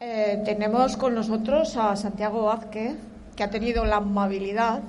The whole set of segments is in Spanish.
Eh, tenemos con nosotros a Santiago Vázquez, que ha tenido la amabilidad.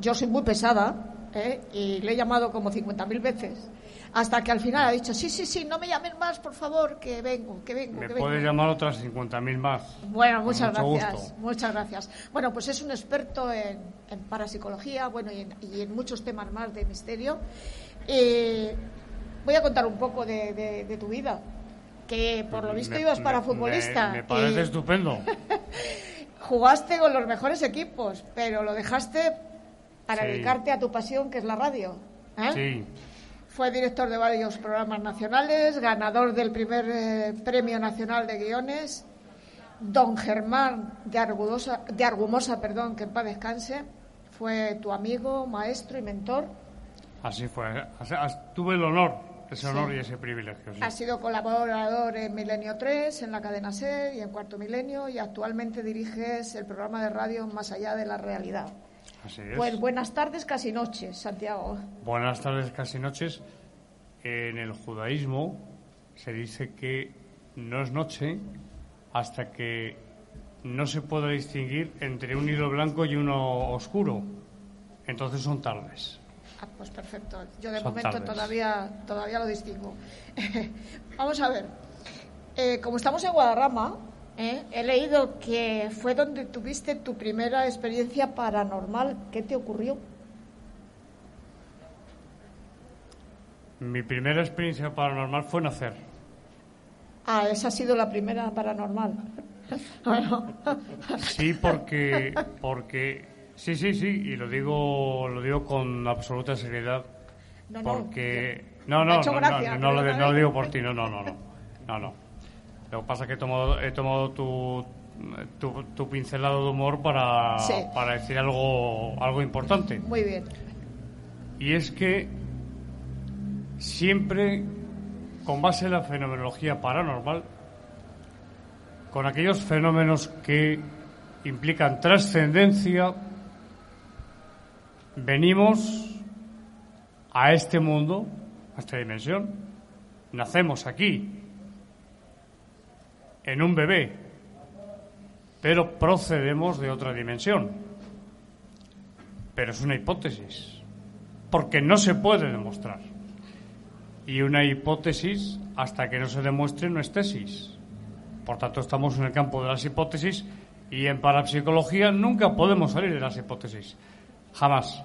Yo soy muy pesada ¿eh? y le he llamado como 50.000 veces, hasta que al final ha dicho: Sí, sí, sí, no me llamen más, por favor, que vengo, que vengo, Me que vengo. puedes llamar otras 50.000 más. Bueno, muchas gracias. gusto. Muchas gracias. Bueno, pues es un experto en, en parapsicología, bueno, y en, y en muchos temas más de misterio. Eh, voy a contar un poco de, de- de tu vida, que por lo visto Me- ibas para me- futbolista. Me, me parece y estupendo. Jugaste con los mejores equipos, pero lo dejaste para Sí. dedicarte a tu pasión, que es la radio. ¿eh? Sí, Fue director de varios programas nacionales, ganador del primer eh, Premio Nacional de Guiones, don Germán de, Argudosa- de Argumosa, perdón, que en paz descanse, fue tu amigo, maestro y mentor. así fue. Tuve el honor, ese Sí. honor y ese privilegio. sí. Ha sido colaborador en Milenio 3, en la cadena SER y en Cuarto Milenio y actualmente diriges el programa de radio Más allá de la realidad. Así es. Pues buenas tardes, casi noches, Santiago. Buenas tardes, casi noches. En el judaísmo se dice que no es noche hasta que no se puede distinguir entre un hilo blanco y uno oscuro. Entonces son tardes. Ah, pues perfecto. Yo de Son momento tardes. todavía, todavía lo distingo. Vamos a ver. Eh, como estamos en Guadarrama, ¿eh? he leído que fue donde tuviste tu primera experiencia paranormal. ¿Qué te ocurrió? Mi primera experiencia paranormal fue nacer. Ah, esa ha sido la primera paranormal. bueno, Sí, porque, porque, sí, sí, sí, y lo digo, lo digo con absoluta seriedad, No, no, porque, no, no, no, no, no, lo, pero no lo digo por ti, no, no, no, no, no, no. Lo que pasa es que he tomado, he tomado tu, tu, tu pincelado de humor para, Sí. para decir algo, algo importante. muy bien. Y es que siempre, con base en la fenomenología paranormal, con aquellos fenómenos que implican trascendencia, venimos a este mundo, a esta dimensión, nacemos aquí, en un bebé, pero procedemos de otra dimensión. Pero es una hipótesis porque no se puede demostrar. Y una hipótesis, hasta que no se demuestre, no es tesis. Por tanto, estamos en el campo de las hipótesis y en parapsicología nunca podemos salir de las hipótesis. Jamás.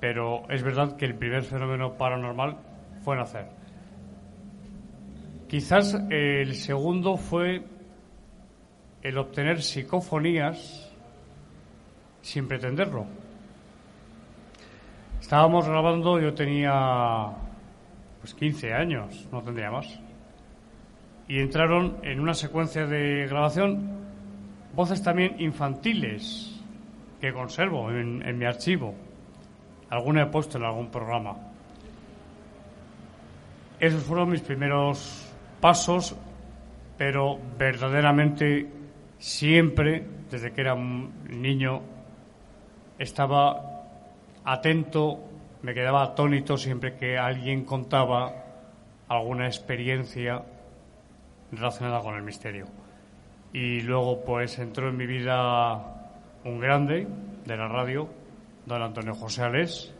Pero es verdad que el primer fenómeno paranormal fue nacer. Quizás el segundo fue el obtener psicofonías sin pretenderlo. Estábamos grabando, yo tenía pues 15 años, no tendría más. Y entraron en una secuencia de grabación voces también infantiles que conservo en, en mi archivo. Alguna he puesto en algún programa. Esos fueron mis primeros pasos, pero verdaderamente siempre, desde que era un niño, estaba atento, me quedaba atónito siempre que alguien contaba alguna experiencia relacionada con el misterio. Y luego pues entró en mi vida un grande de la radio, don Antonio José Alés,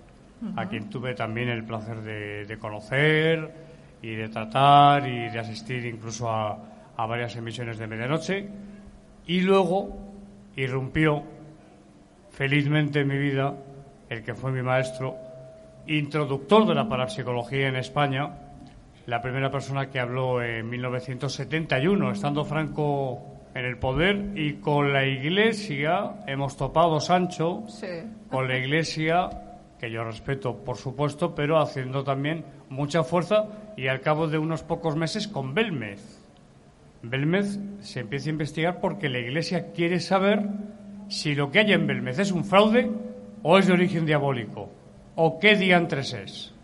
a quien tuve también el placer de, de conocer y de tratar y de asistir incluso a, a varias emisiones de medianoche. Y luego irrumpió felizmente en mi vida el que fue mi maestro, introductor de la parapsicología en España, la primera persona que habló en 1971, estando Franco en el poder y con la Iglesia hemos topado Sancho, Sí. con la Iglesia, que yo respeto por supuesto, pero haciendo también mucha fuerza y al cabo de unos pocos meses con Belmez. Belmez se empieza a investigar porque la Iglesia quiere saber si lo que hay en Belmez es un fraude o es de origen diabólico, o qué diantres es.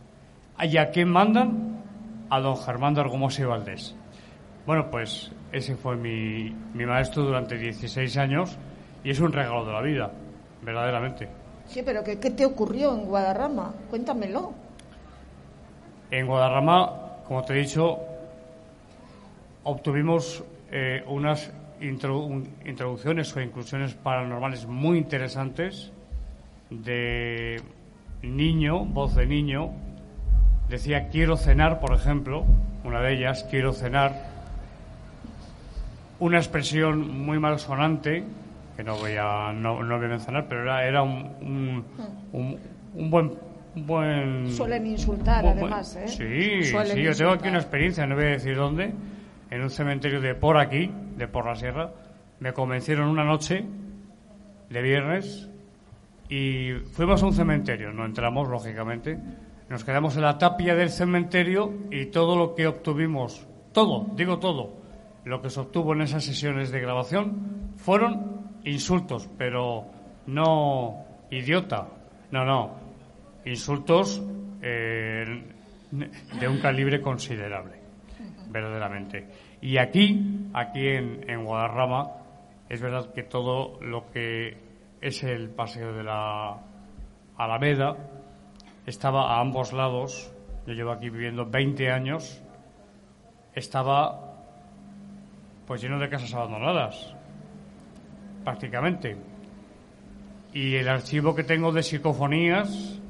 ¿Y a quién mandan? A don Germán de Argomosa y Valdés. Bueno, pues ese fue mi, mi maestro durante 16 años y es un regalo de la vida, verdaderamente. Sí, pero ¿qué, qué te ocurrió en Guadarrama? Cuéntamelo. En Guadarrama, como te he dicho, obtuvimos eh, unas intro- un- introducciones o inclusiones paranormales muy interesantes de niño, voz de niño. Decía quiero cenar, por ejemplo, una de ellas, quiero cenar. Una expresión muy malsonante, que no voy a, no, no voy a mencionar, pero era, era un, un, un- un buen, buen Suelen insultar, además, ¿eh? Sí, Suelen sí, yo tengo aquí una experiencia, no voy a decir dónde, en un cementerio de por aquí, de por la sierra, me convencieron una noche de viernes y fuimos a un cementerio, no entramos, lógicamente, nos quedamos en la tapia del cementerio y todo lo que obtuvimos, todo, digo todo, lo que se obtuvo en esas sesiones de grabación fueron insultos, pero no idiota, no, no, insultos eh, de un calibre considerable, verdaderamente. Y aquí, aquí en, en Guadarrama, es verdad que todo lo que es el paseo de la Alameda estaba a ambos lados. Yo llevo aquí viviendo 20 años. Estaba pues lleno de casas abandonadas, prácticamente. Y el archivo que tengo de psicofonías,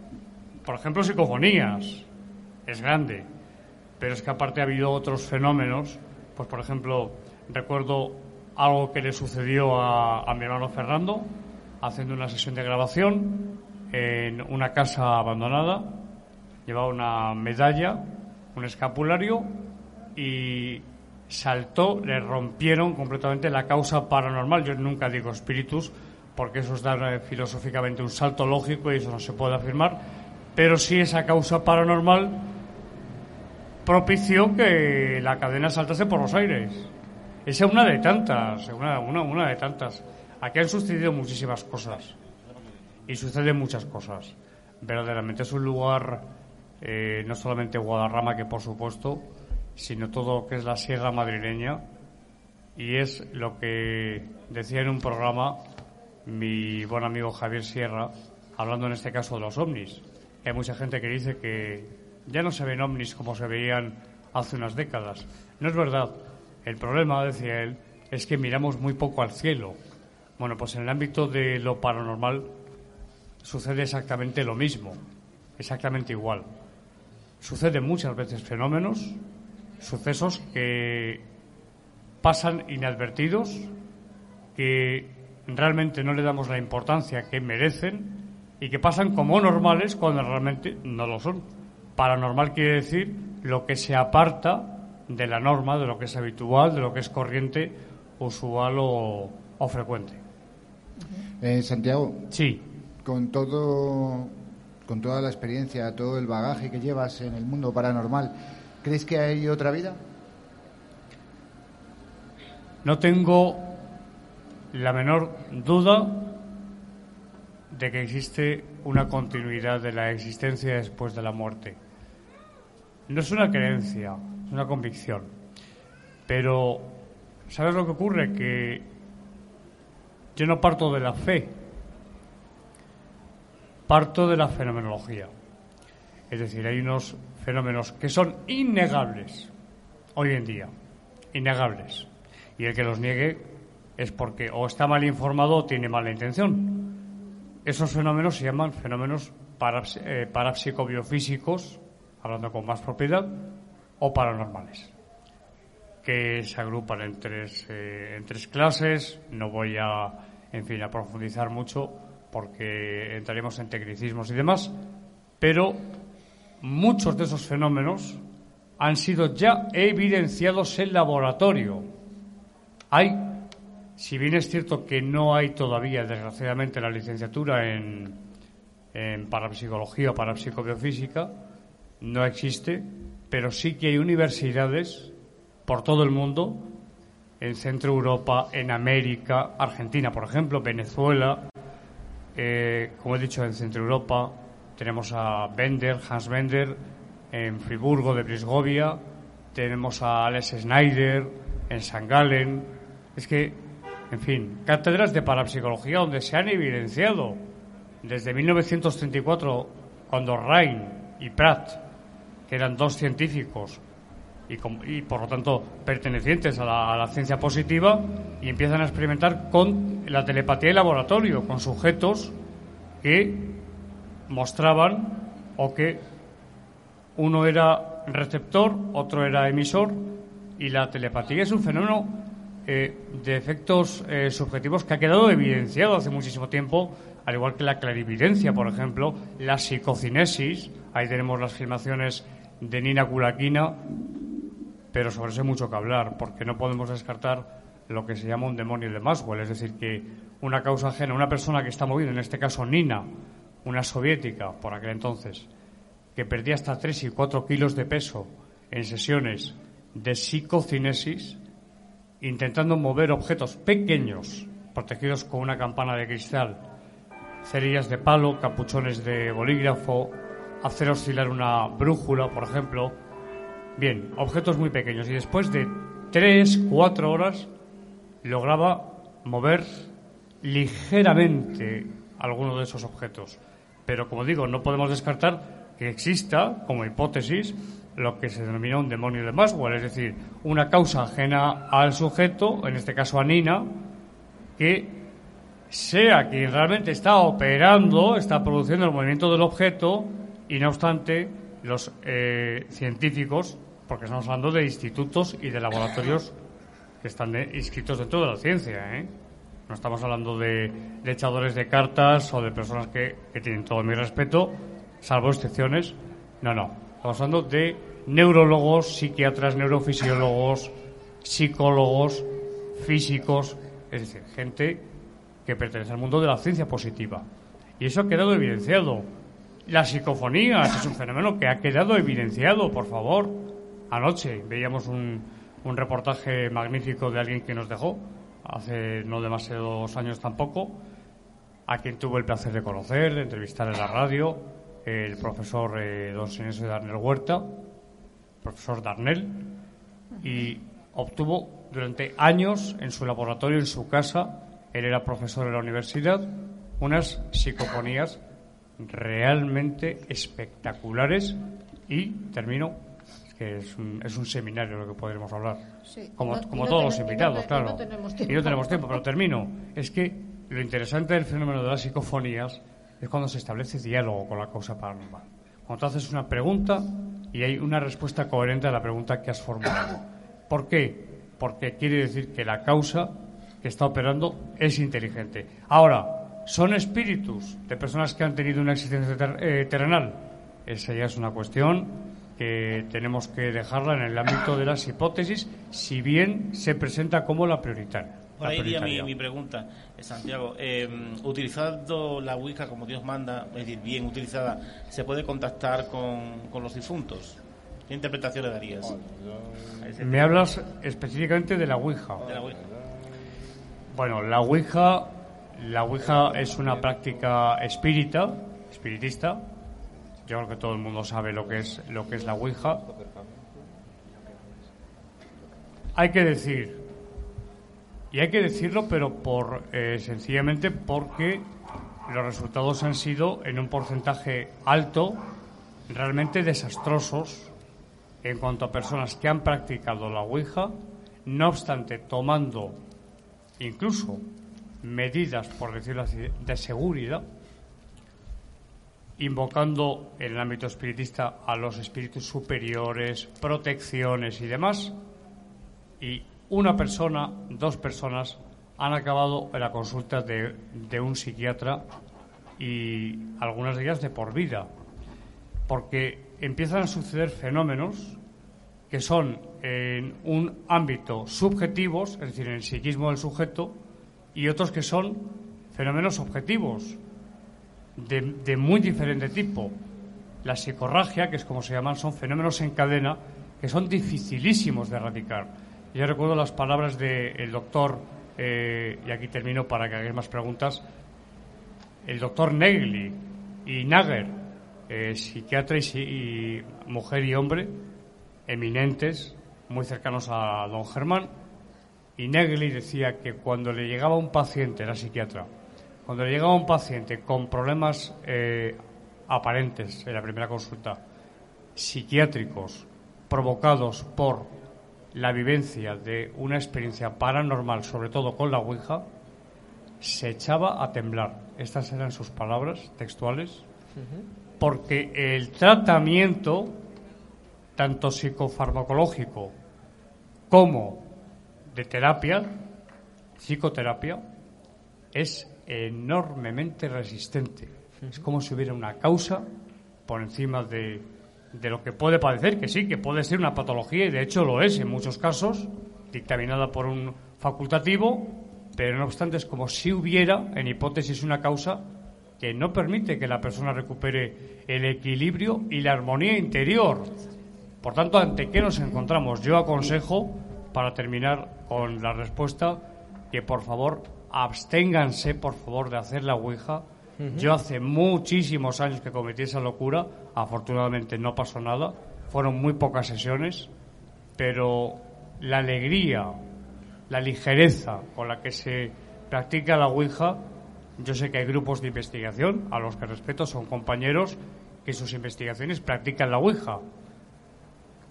por ejemplo, psicofonías, es grande. Pero es que aparte ha habido otros fenómenos. Pues, por ejemplo, recuerdo algo que le sucedió a, a mi hermano Fernando, haciendo una sesión de grabación en una casa abandonada. Llevaba una medalla, un escapulario y saltó, le rompieron completamente la causa paranormal. Yo nunca digo espíritus porque eso es dar eh, filosóficamente un salto lógico y eso no se puede afirmar, pero sí esa causa paranormal propició que la cadena saltase por los aires. Esa es una de tantas, una, de tantas. Aquí han sucedido muchísimas cosas y suceden muchas cosas. Verdaderamente es un lugar, eh, no solamente Guadarrama, que por supuesto, sino todo lo que es la Sierra Madrileña. Y es lo que decía en un programa mi buen amigo Javier Sierra, hablando en este caso de los ovnis. Hay mucha gente que dice que ya no se ven ovnis como se veían hace unas décadas. No es verdad. El problema, decía él, es que miramos muy poco al cielo. Bueno, pues en el ámbito de lo paranormal sucede exactamente lo mismo, exactamente igual. Suceden muchas veces fenómenos, sucesos que pasan inadvertidos, que realmente no le damos la importancia que merecen y que pasan como normales cuando realmente no lo son. Paranormal quiere decir lo que se aparta de la norma, de lo que es habitual, de lo que es corriente, usual o, o frecuente. Eh, Santiago, Sí, con todo, con toda la experiencia, todo el bagaje que llevas en el mundo paranormal, ¿crees que hay otra vida? no tengo la menor duda de que existe una continuidad de la existencia después de la muerte. No es una creencia, es una convicción. Pero, ¿sabes lo que ocurre? Que yo no parto de la fe, parto de la fenomenología. Es decir, hay unos fenómenos que son innegables hoy en día, innegables. Y el que los niegue es porque o está mal informado o tiene mala intención. Esos fenómenos se llaman fenómenos paraps- eh, parapsicobiofísicos, hablando con más propiedad, o paranormales, que se agrupan en tres, eh, en tres clases. No voy a, en fin, a profundizar mucho porque entraremos en tecnicismos y demás, pero muchos de esos fenómenos han sido ya evidenciados en laboratorio. Hay si bien es cierto que no hay todavía, desgraciadamente, la licenciatura en, en parapsicología o parapsicobiofísica, no existe, pero sí que hay universidades por todo el mundo, en Centro Europa, en América, Argentina, por ejemplo, Venezuela, eh, como he dicho, en Centro Europa, tenemos a Bender, Hans Bender, en Friburgo de Brisgovia, tenemos a Alex Schneider, en San Galen. Es que, en fin, cátedras de parapsicología donde se han evidenciado desde 1934, cuando Rhein y Pratt, que eran dos científicos y, por lo tanto pertenecientes a la, a la, ciencia positiva, y empiezan a experimentar con la telepatía de laboratorio, con sujetos que mostraban o que uno era receptor, otro era emisor, y la telepatía es un fenómeno eh, de efectos eh, subjetivos que ha quedado evidenciado hace muchísimo tiempo, al igual que la clarividencia, por ejemplo, la psicocinesis, ahí tenemos las filmaciones de Nina Kulakina, pero sobre eso hay mucho que hablar, porque no podemos descartar lo que se llama un demonio de Maxwell, es decir, que una causa ajena, una persona que está movida, en este caso Nina, una soviética por aquel entonces, que perdía hasta 3 y 4 kilos de peso en sesiones de psicocinesis, intentando mover objetos pequeños, protegidos con una campana de cristal, cerillas de palo, capuchones de bolígrafo, hacer oscilar una brújula, por ejemplo. Bien, objetos muy pequeños. Y después de tres, cuatro horas, lograba mover ligeramente alguno de esos objetos. Pero, como digo, no podemos descartar que exista, como hipótesis, lo que se denomina un demonio de Maxwell, es decir, una causa ajena al sujeto, en este caso a Nina, que sea quien realmente está operando, está produciendo el movimiento del objeto y no obstante los eh, científicos, porque estamos hablando de institutos y de laboratorios que están inscritos dentro de la ciencia, ¿eh? No estamos hablando de, echadores de cartas o de personas que, que tienen todo mi respeto, salvo excepciones. No, no. Estamos hablando de neurólogos, psiquiatras, neurofisiólogos, psicólogos, físicos, es decir, gente que pertenece al mundo de la ciencia positiva. Y eso ha quedado evidenciado. La psicofonía es un fenómeno que ha quedado evidenciado, por favor. Anoche veíamos un, un reportaje magnífico de alguien que nos dejó, hace no demasiados años tampoco, a quien tuve el placer de conocer, de entrevistar en la radio, el profesor eh, don Sinesio Darnell Huerta, profesor Darnell, y obtuvo durante años en su laboratorio, en su casa, él era profesor en la universidad, unas psicofonías realmente espectaculares y termino que es un, es un seminario lo que podremos hablar como, como todos los invitados claro y no tenemos tiempo pero termino es que lo interesante del fenómeno de las psicofonías es cuando se establece diálogo con la causa paranormal. Cuando tú haces una pregunta y hay una respuesta coherente a la pregunta que has formulado. ¿Por qué? Porque quiere decir que la causa que está operando es inteligente. Ahora, ¿son espíritus de personas que han tenido una existencia eh, terrenal? Esa ya es una cuestión que tenemos que dejarla en el ámbito de las hipótesis, si bien se presenta como la prioritaria. Por ahí iría mi, mi, pregunta, Santiago. Eh, utilizando la Ouija como Dios manda, es decir, bien utilizada, ¿se puede contactar con, con los difuntos? ¿Qué interpretación le darías? Me hablas específicamente de la Ouija. De la Ouija. Bueno, la Ouija, la Ouija es una práctica espírita, espiritista. Yo creo que todo el mundo sabe lo que es lo que es la Ouija. Hay que decir y hay que decirlo, pero por eh, sencillamente porque los resultados han sido en un porcentaje alto, realmente desastrosos en cuanto a personas que han practicado la Ouija, no obstante tomando incluso medidas, por decirlo así, de seguridad, invocando en el ámbito espiritista a los espíritus superiores, protecciones y demás, y una persona, dos personas han acabado en la consulta de, un psiquiatra y algunas de ellas de por vida, porque empiezan a suceder fenómenos que son en un ámbito subjetivos, es decir, en el psiquismo del sujeto, y otros que son fenómenos objetivos de, muy diferente tipo. La psicorragia, que es como se llaman, son fenómenos en cadena que son dificilísimos de erradicar. Yo recuerdo las palabras del doctor, eh, y aquí termino para que hagáis más preguntas, el doctor Negli y Nager, eh, psiquiatra y, mujer y hombre, eminentes, muy cercanos a don Germán, y Negli decía que cuando le llegaba un paciente, era psiquiatra, cuando le llegaba un paciente con problemas eh, aparentes en la primera consulta, psiquiátricos, provocados por la vivencia de una experiencia paranormal, sobre todo con la Ouija, se echaba a temblar. Estas eran sus palabras textuales, porque el tratamiento, tanto psicofarmacológico como de terapia, psicoterapia, es enormemente resistente. Es como si hubiera una causa por encima de de lo que puede padecer, que sí, que puede ser una patología y de hecho lo es en muchos casos, dictaminada por un facultativo, pero no obstante es como si hubiera, en hipótesis, una causa que no permite que la persona recupere el equilibrio y la armonía interior. Por tanto, ¿ante qué nos encontramos? Yo aconsejo, para terminar con la respuesta, que por favor absténganse, por favor, de hacer la Ouija yo hace muchísimos años que cometí esa locura, afortunadamente no pasó nada, fueron muy pocas sesiones, pero la alegría, la ligereza con la que se practica la Ouija, yo sé que hay grupos de investigación, a los que respeto, son compañeros que sus investigaciones practican la Ouija.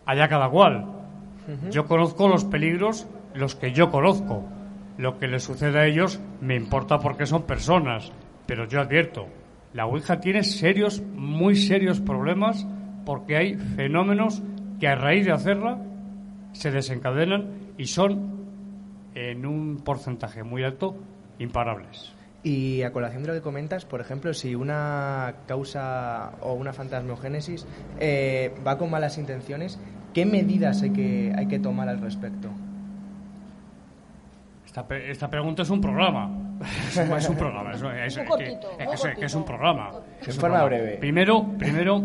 Allá cada cual. Yo conozco los peligros, los que yo conozco. Lo que les sucede a ellos me importa porque son personas pero yo advierto, la Ouija tiene serios, muy serios problemas porque hay fenómenos que a raíz de hacerla se desencadenan y son en un porcentaje muy alto imparables. Y a colación de lo que comentas, por ejemplo, si una causa o una fantasmogénesis eh, va con malas intenciones, ¿qué medidas hay que, hay que tomar al respecto? Esta, esta pregunta es un programa. Es, un programa. Es, que, es un programa. En forma breve. Primero, primero,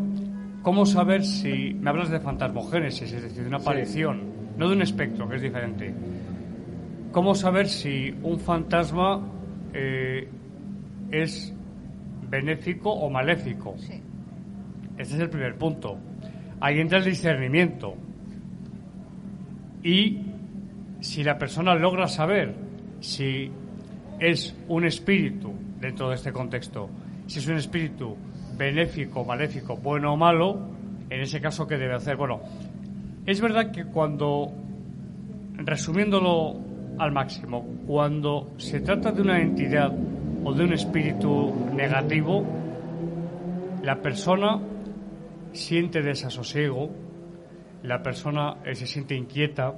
¿cómo saber si me hablas de fantasmogénesis, es decir, de una aparición, no de un espectro, que es diferente? ¿Cómo saber si un fantasma eh, es benéfico o maléfico? Sí. Este es el primer punto. Ahí entra el discernimiento. Y si la persona logra saber si es un espíritu dentro de este contexto, si es un espíritu benéfico, maléfico, bueno o malo, en ese caso, ¿qué debe hacer? Bueno, es verdad que cuando, resumiéndolo al máximo, cuando se trata de una entidad o de un espíritu negativo, la persona siente desasosiego, la persona eh, se siente inquieta,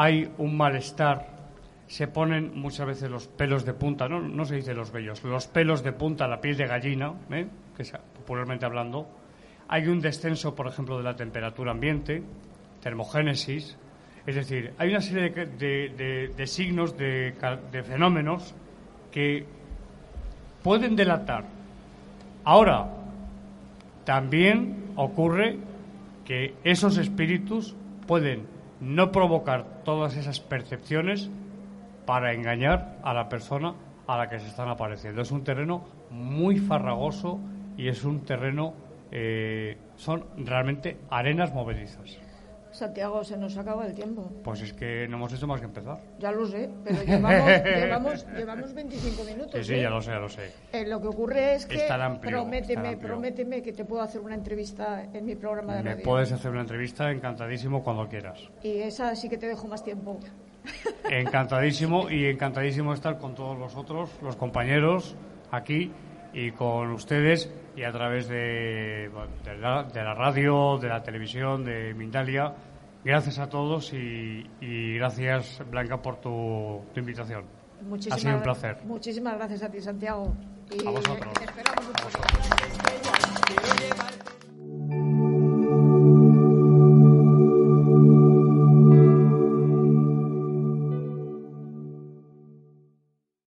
hay un malestar, se ponen muchas veces los pelos de punta, no, no se dice los vellos, los pelos de punta, la piel de gallina, ¿eh? que es popularmente hablando. Hay un descenso, por ejemplo, de la temperatura ambiente, termogénesis, es decir, hay una serie de, de signos, de, fenómenos que pueden delatar. Ahora, también ocurre que esos espíritus pueden no provocar todas esas percepciones para engañar a la persona a la que se están apareciendo. Es un terreno muy farragoso y es un terreno, eh, son realmente arenas movedizas. Santiago, se nos acaba el tiempo. Pues es que no hemos hecho más que empezar. Ya lo sé, pero llevamos, llevamos, 25 minutos. Sí, sí, ¿eh? ya lo sé, ya lo sé. Eh, lo que ocurre es que prométeme, prométeme que te puedo hacer una entrevista en mi programa de radio. Me puedes hacer una entrevista encantadísimo cuando quieras. Y esa sí que te dejo más tiempo. Encantadísimo y encantadísimo estar con todos vosotros, los compañeros, aquí y con ustedes y a través de, de, la, radio, de la televisión, de Mindalia. Gracias a todos y, gracias, Blanca, por tu, invitación. ha sido un placer. Muchísimas gracias a ti, Santiago. Y a vosotros.